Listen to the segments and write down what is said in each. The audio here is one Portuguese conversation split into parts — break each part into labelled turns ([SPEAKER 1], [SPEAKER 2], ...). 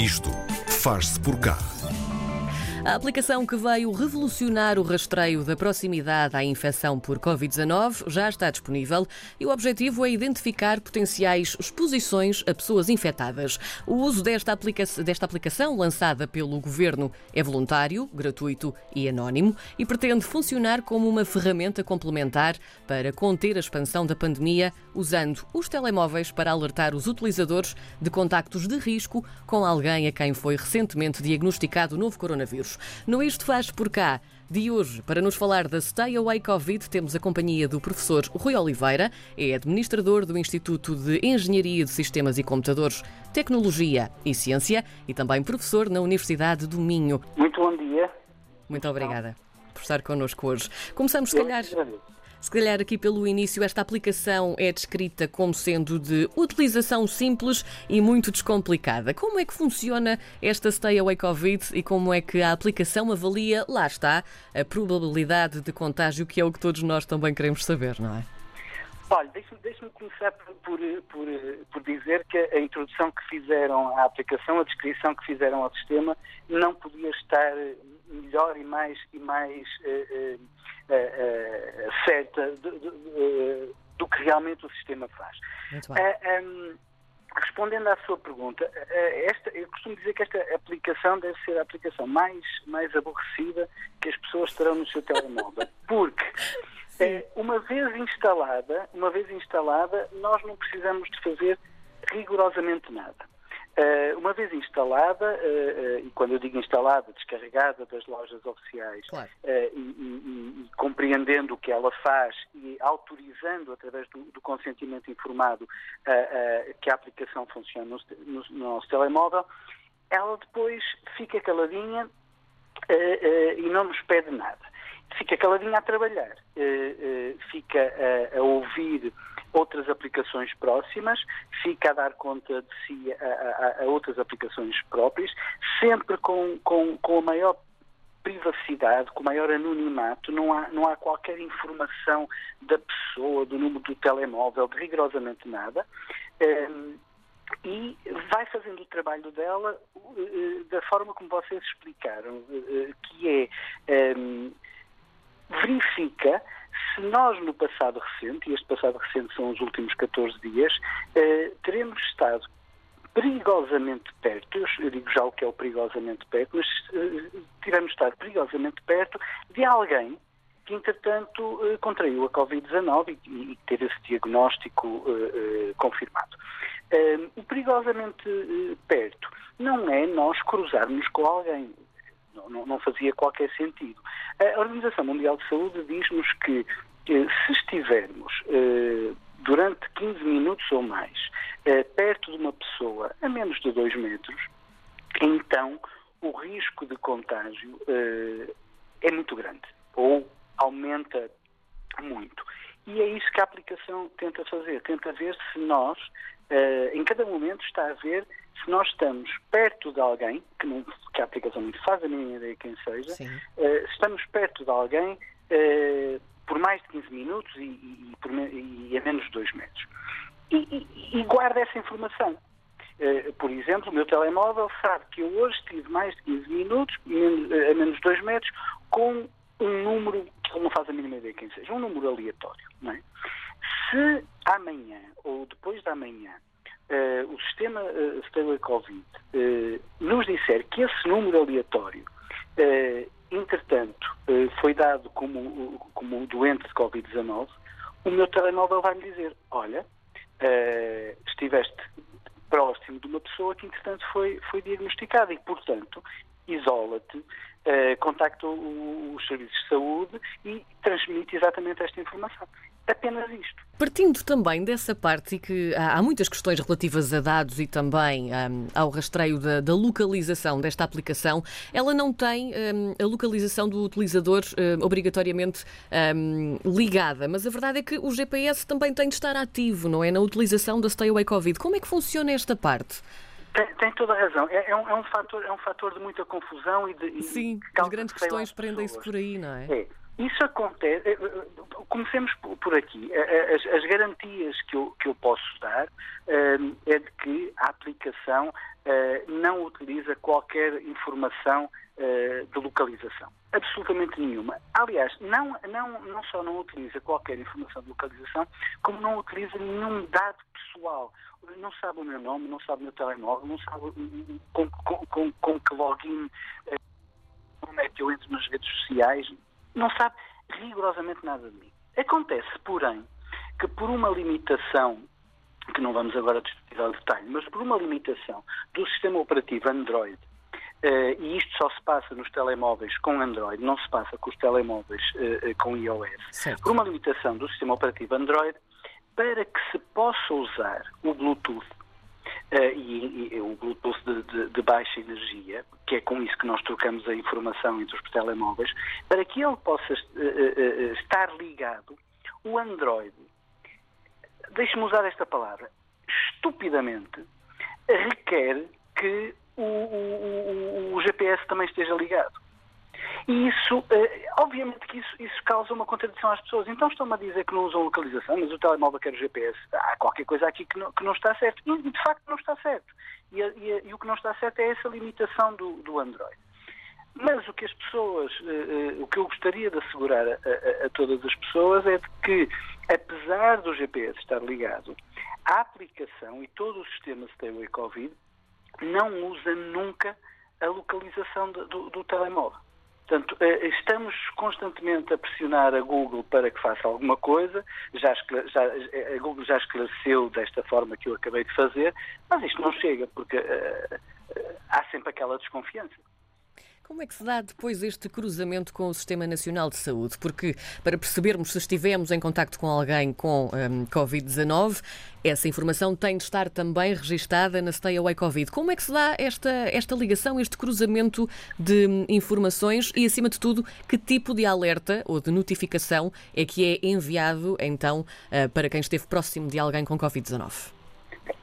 [SPEAKER 1] Isto faz-se por cá.
[SPEAKER 2] A aplicação que veio revolucionar o rastreio da proximidade à infecção por Covid-19 já está disponível e o objetivo é identificar potenciais exposições a pessoas infectadas. O uso desta, aplica desta aplicação, lançada pelo governo, é voluntário, gratuito e anónimo e pretende funcionar como uma ferramenta complementar para conter a expansão da pandemia, usando os telemóveis para alertar os utilizadores de contactos de risco com alguém a quem foi recentemente diagnosticado o novo coronavírus. No Isto Faz Por Cá de hoje, para nos falar da Stay Away Covid, temos a companhia do professor Rui Oliveira, é administrador do Instituto de Engenharia de Sistemas e Computadores, Tecnologia e Ciência e também professor na Universidade do Minho.
[SPEAKER 3] Muito bom dia.
[SPEAKER 2] Muito obrigada por estar connosco hoje. Começamos, se calhar. Se calhar aqui pelo início, esta aplicação é descrita como sendo de utilização simples e muito descomplicada. Como é que funciona esta Stay Away Covid e como é que a aplicação avalia, lá está, a probabilidade de contágio, que é o que todos nós também queremos saber, não é?
[SPEAKER 3] Olha, deixe-me deixe começar por, por, por, por, dizer que a introdução que fizeram à aplicação, a descrição que fizeram ao sistema, não podia estar melhor e mais, e mais uh, uh, certa do, do, do, que realmente o sistema faz.
[SPEAKER 2] Bem.
[SPEAKER 3] Um, respondendo à sua pergunta, esta, eu costumo dizer que esta aplicação deve ser a aplicação mais, mais aborrecida que as pessoas terão no seu telemóvel. Porque uma vez instalada, uma vez instalada, nós não precisamos de fazer rigorosamente nada. Uh, uma vez instalada, uh, uh, e quando eu digo instalada, descarregada das lojas oficiais
[SPEAKER 2] claro.
[SPEAKER 3] e, e, e, compreendendo o que ela faz e autorizando através do, do consentimento informado que a aplicação funcione no, no, no, nosso telemóvel, ela depois fica caladinha e não nos pede nada. Fica caladinha a trabalhar, fica a, a ouvir outras aplicações próximas, fica a dar conta de si a, a, a outras aplicações próprias, sempre com, com, com a maior privacidade, com maior anonimato, não há, não há qualquer informação da pessoa, do número do telemóvel, de rigorosamente nada. Um, e vai fazendo o trabalho dela uh, da forma como vocês explicaram, uh, que é um, verifica se nós no passado recente, e este passado recente são os últimos 14 dias, eh, teremos estado perigosamente perto, eu digo já o que é o perigosamente perto, mas eh, tivemos estado perigosamente perto de alguém que, entretanto, eh, contraiu a Covid-19 e, e, teve esse diagnóstico eh, eh confirmado. Eh, o perigosamente perto não é nós cruzarmos com alguém não, não, fazia qualquer sentido. A Organização Mundial de Saúde diz-nos que se estivermos eh, durante 15 minutos ou mais eh, perto de uma pessoa a menos de 2 metros, então o risco de contágio eh, é muito grande ou aumenta muito. E é isso que a aplicação tenta fazer. Tenta ver se nós, em cada momento, está a ver se nós estamos perto de alguém, que, não, que a aplicação não faz a minha ideia quem seja, uh, estamos perto de alguém uh, por mais de 15 minutos e, e, por, e a menos de 2 metros. E, e, guarda essa informação. Uh, por exemplo, o meu telemóvel sabe que eu hoje estive mais de 15 minutos, a menos de 2 metros, com um número que ele não faz a mínima ideia quem seja, um número aleatório. Não é? Se amanhã ou depois da manhã uh, o sistema uh, Stable Covid uh, nos disser que esse número aleatório, uh, entretanto, foi dado como, como doente de Covid-19, o meu telemóvel vai me dizer: olha, estiveste próximo de uma pessoa que, entretanto, foi, foi diagnosticada e, portanto, isola-te, contacta os serviços de saúde e transmite exatamente esta informação apenas isto.
[SPEAKER 2] Partindo também dessa parte, e que há, muitas questões relativas a dados e também um, ao rastreio da, da, localização desta aplicação, ela não tem um, a localização do utilizador um, obrigatoriamente hum, ligada, mas a verdade é que o GPS também tem de estar ativo, não é? Na utilização da Stay Away Covid. Como é que funciona esta parte?
[SPEAKER 3] Tem, tem, toda a razão. É, é, um, é, um, fator, é um fator de muita confusão e de.
[SPEAKER 2] Sim, as grandes questões prendem-se por aí, não é?
[SPEAKER 3] É. Isso acontece. Eh, eh, comecemos por aqui. Eh, as, as garantias que eu, que eu posso dar é de que a aplicação não utiliza qualquer informação de localização. Absolutamente nenhuma. Aliás, não, não, não só não utiliza qualquer informação de localização, como não utiliza nenhum dado pessoal. Não sabe o meu nome, não sabe o meu telemóvel, não sabe com, com, com, com que login, como é que eu entro nas redes sociais, não sabe rigorosamente nada de mim. Acontece, porém, que por uma limitação, que não vamos agora discutir ao detalhe, mas por uma limitação do sistema operativo Android, Uh, e isto só se passa nos telemóveis com Android, não se passa com os telemóveis uh, uh, com iOS. Certo. Por uma limitação do sistema operativo Android, para que se possa usar o Bluetooth, e, e, o Bluetooth de, de, de, baixa energia, que é com isso que nós trocamos a informação entre os telemóveis, para que ele possa estar ligado, o Android, deixe-me usar esta palavra, estupidamente, requer que o, o, o, GPS também esteja ligado. E isso, eh, obviamente que isso, isso causa uma contradição às pessoas. Então estão-me a dizer que não usam localização, mas o telemóvel quer o GPS. Há qualquer coisa aqui que não, que não está certo. E de facto não está certo. E, e, e, o que não está certo é essa limitação do, do Android. Mas o que as pessoas, eh, eh, o que eu gostaria de assegurar a, a, a, todas as pessoas é de que, apesar do GPS estar ligado, a aplicação e todo o sistema Stay Covid não usa nunca a localização do, do telemóvel. Portanto, eh, estamos constantemente a pressionar a Google para que faça alguma coisa. Já, já, a Google já esclareceu desta forma que eu acabei de fazer, mas isto não chega, porque uh, uh, há sempre aquela desconfiança.
[SPEAKER 2] Como é que se dá depois este cruzamento com o Sistema Nacional de Saúde? Porque para percebermos se estivemos em contacto com alguém com um, Covid-19, essa informação tem de estar também registada na Stay Away Covid. Como é que se dá esta, esta ligação, este cruzamento de hum, informações e, acima de tudo, que tipo de alerta ou de notificação é que é enviado, então, uh, para quem esteve próximo de alguém com Covid-19?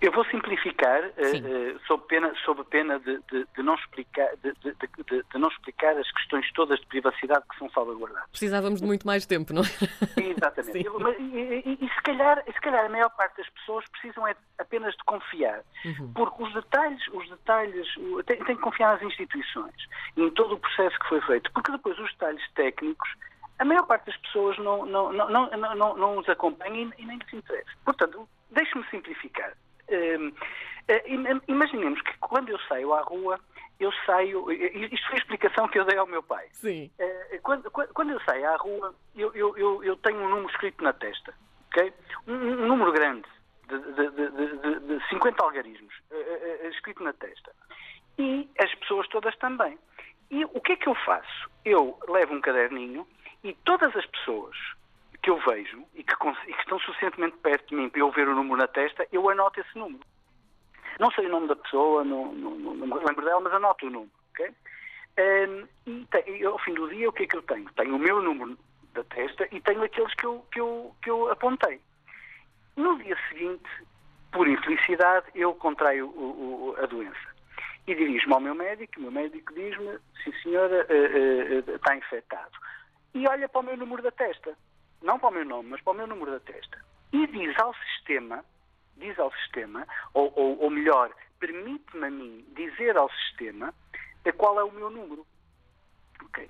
[SPEAKER 3] Eu vou simplificar, uh, sob pena, sob pena de, de, de não explicar, de, de, não explicar as questões todas de privacidade que são salvaguardadas.
[SPEAKER 2] Precisávamos de muito mais tempo, não é?
[SPEAKER 3] Exatamente. Mas, e, e, e, se, calhar, se calhar a maior parte das pessoas precisam é apenas de confiar. Uhum. Porque os detalhes, os detalhes, tem, tem que confiar nas instituições e em todo o processo que foi feito. Porque depois os detalhes técnicos a maior parte das pessoas não, não, não, não, não, não os acompanha e nem lhes interessa. Portanto, deixe-me simplificar. Uh, imaginemos que quando eu saio à rua, eu saio. Isto foi a explicação que eu dei ao meu pai.
[SPEAKER 2] Sim.
[SPEAKER 3] Uh, quando, quando, eu saio à rua, eu, eu, eu, eu, tenho um número escrito na testa. ok? Um, um número grande, de, de, de, de 50 algarismos, uh, escrito na testa. E as pessoas todas também. E o que é que eu faço? Eu levo um caderninho e todas as pessoas que eu vejo e que, e que, estão suficientemente perto de mim para eu ver o número na testa, eu anoto esse número. Não sei o nome da pessoa, não, não, não, não me lembro dela, mas anoto o número. Okay? Um, e, tem, e, ao fim do dia, o que é que eu tenho? Tenho o meu número da testa e tenho aqueles que eu, que eu, que eu apontei. No dia seguinte, por infelicidade, eu contraio o, o, a doença. E dirijo-me ao meu médico, o meu médico diz-me, sim senhora, uh, uh, está infectado. E olha para o meu número da testa não para o meu nome, mas para o meu número da testa, e diz ao sistema, diz ao sistema, ou, ou, ou melhor, permite-me a mim dizer ao sistema qual é o meu número. Okay.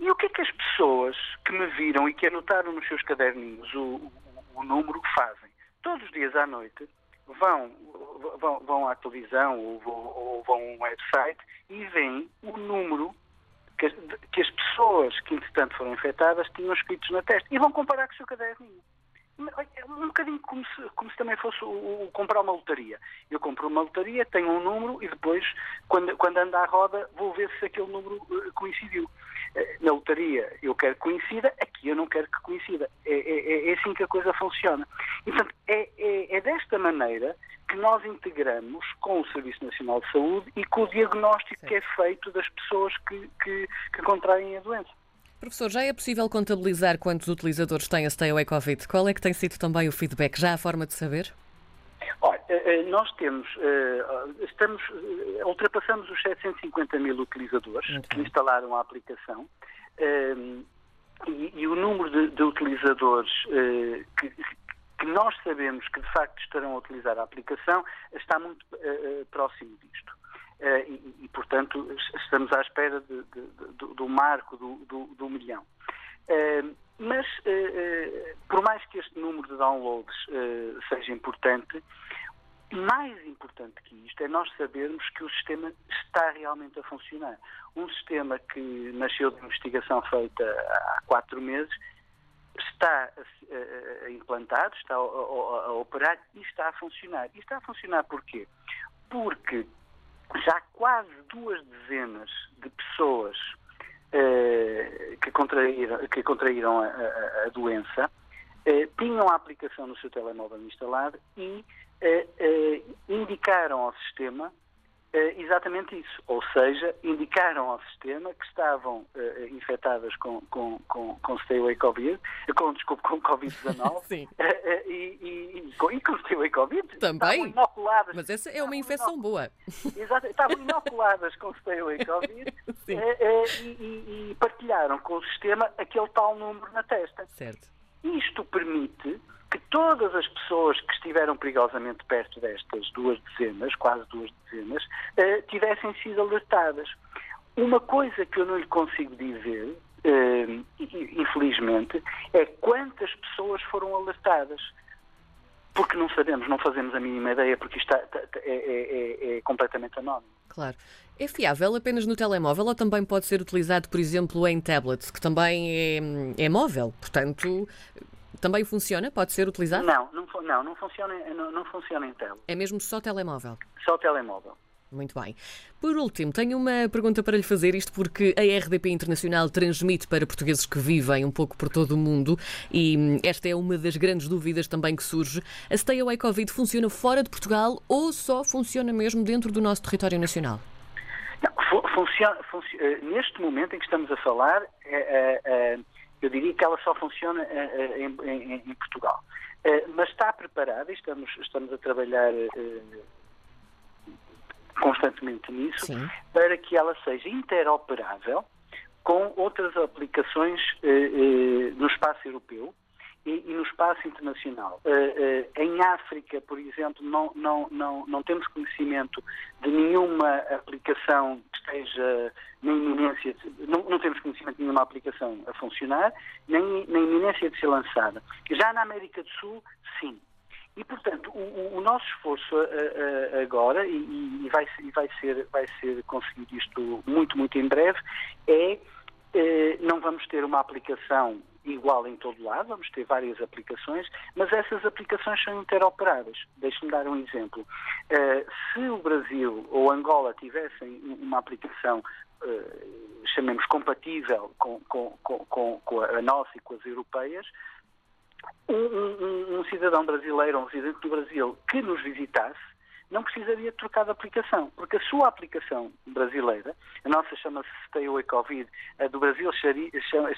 [SPEAKER 3] E o que é que as pessoas que me viram e que anotaram nos seus caderninhos o, o, o número fazem? Todos os dias à noite vão, vão, vão à televisão ou, ou vão a um website e veem o número que, que as pessoas que, entretanto, foram infectadas tinham escritos na testa e vão comparar com o seu caderninho. É um bocadinho como se, como se também fosse o, o, comprar uma lotaria. Eu compro uma lotaria, tenho um número e depois, quando, quando anda à roda, vou ver se aquele número uh, coincidiu. Uh, na lotaria eu quero que coincida, aqui eu não quero que coincida. É, é, é assim que a coisa funciona. E, portanto, é, é, é desta maneira que nós integramos com o Serviço Nacional de Saúde e com o diagnóstico Sim. que é feito das pessoas que, que, que contraem a doença.
[SPEAKER 2] Professor, já é possível contabilizar quantos utilizadores têm a Stay Away Covid? Qual é que tem sido também o feedback? Já há forma de saber?
[SPEAKER 3] Olha, eh, eh, nós temos, eh, estamos, ultrapassamos os 750 mil utilizadores que instalaram a aplicação e, e o número de, de utilizadores que, que nós sabemos que de facto estarão a utilizar a aplicação está muito uh, próximo disto. Uh, e, e, portanto, estamos à espera de, de, de, do, do, marco do, do, do milhão. Uh, mas, por mais que este número de downloads seja importante, mais importante que isto é nós sabermos que o sistema está realmente a funcionar. Um sistema que nasceu de investigação feita há quatro meses está implantado, está a, operar e está a funcionar. E está a funcionar porquê? Porque já quase duas dezenas de pessoas que contraíram, que contraíram a, doença uh, tinham a aplicação no seu telemóvel instalado e uh, indicaram ao sistema Uh, exatamente isso. Ou seja, indicaram ao sistema que estavam uh, infectadas com, com, com, com Stay Away Covid, com, desculpe, com Covid-19 uh, e, e, e, com, e com Stay Away Covid.
[SPEAKER 2] Também.
[SPEAKER 3] Inoculadas,
[SPEAKER 2] Mas essa é uma infecção boa.
[SPEAKER 3] Exato, estavam inoculadas com Stay Away Covid e, e partilharam com o sistema aquele tal número na testa.
[SPEAKER 2] Certo.
[SPEAKER 3] Isto permite que todas as pessoas que estiveram perigosamente perto destas duas dezenas, quase duas dezenas, uh, tivessem sido alertadas. Uma coisa que eu não lhe consigo dizer, uh, infelizmente, é quantas pessoas foram alertadas. Porque não sabemos, não fazemos a mínima ideia, porque isto é, é, é, é completamente anónimo.
[SPEAKER 2] Claro. É fiável apenas no telemóvel ou também pode ser utilizado, por exemplo, em tablets, que também é, é móvel? Portanto, também funciona? Pode ser utilizado?
[SPEAKER 3] Não, não, não, não, funciona, não, não funciona em tele.
[SPEAKER 2] É mesmo só telemóvel?
[SPEAKER 3] Só telemóvel.
[SPEAKER 2] Muito bem. Por último, tenho uma pergunta para lhe fazer, isto porque a RDP Internacional transmite para portugueses que vivem um pouco por todo o mundo e hum, esta é uma das grandes dúvidas também que surge. A Stay Away Covid funciona fora de Portugal ou só funciona mesmo dentro do nosso território nacional?
[SPEAKER 3] Não, funciona, funciona, eh, neste momento em que estamos a falar, é, é, é eu diria que ela só funciona uh, em, em, em, Portugal. Uh, mas está preparada, e estamos, estamos a trabalhar constantemente nisso, Sim. para que ela seja interoperável com outras aplicações no espaço europeu e, e no espaço internacional. Uh, uh, em África, por exemplo, não, não, não, não temos conhecimento de nenhuma aplicação que esteja na iminência, de, não, não temos conhecimento de nenhuma aplicação a funcionar, nem na iminência de ser lançada. Já na América do Sul, sim. E, portanto, o, o nosso esforço uh, agora, e, e, vai, e vai, ser, vai ser conseguido isto muito, muito em breve, é não vamos ter uma aplicação igual em todo lado, vamos ter várias aplicações, mas essas aplicações são interoperadas. Deixe-me dar um exemplo. Uh, se o Brasil ou Angola tivessem uma aplicação, uh, chamemos compatível com, com, com, com, a nossa e com as europeias, um, um, um cidadão brasileiro um cidadão do Brasil que nos visitasse não precisaria de trocar de aplicação, porque a sua aplicação brasileira, a nossa chama-se Stay Away Covid, a do Brasil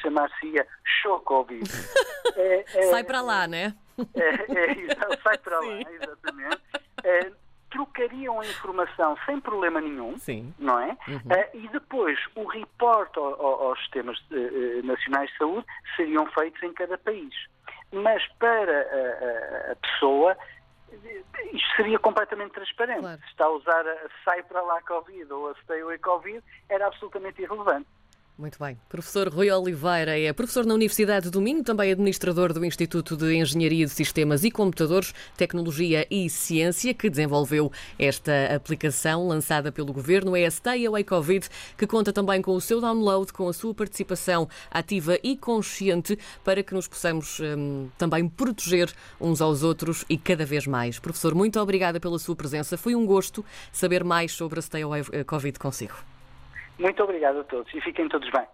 [SPEAKER 3] chamar-se-ia Show Covid.
[SPEAKER 2] É, é, sai para lá, né?
[SPEAKER 3] É, é, sai para lá, exatamente. É, trocariam a informação sem problema nenhum,
[SPEAKER 2] Sim.
[SPEAKER 3] não é? Uhum. Uh, e depois o ao, aos sistemas uh, nacionais de saúde seriam feitos em cada país. Mas para a pessoa isto seria completamente transparente. Claro. Se está a usar a sai para lá Covid ou a stay away Covid, era absolutamente irrelevante.
[SPEAKER 2] Muito bem. Professor Rui Oliveira é professor na Universidade do Minho, também administrador do Instituto de Engenharia de Sistemas e Computadores, Tecnologia e Ciência, que desenvolveu esta aplicação lançada pelo Governo, é a Stay Away Covid, que conta também com o seu download, com a sua participação ativa e consciente, para que nos possamos hum, também proteger uns aos outros e cada vez mais. Professor, muito obrigada pela sua presença. Foi um gosto saber mais sobre a Stay Away Covid consigo.
[SPEAKER 3] Muito obrigado a todos e fiquem todos bem.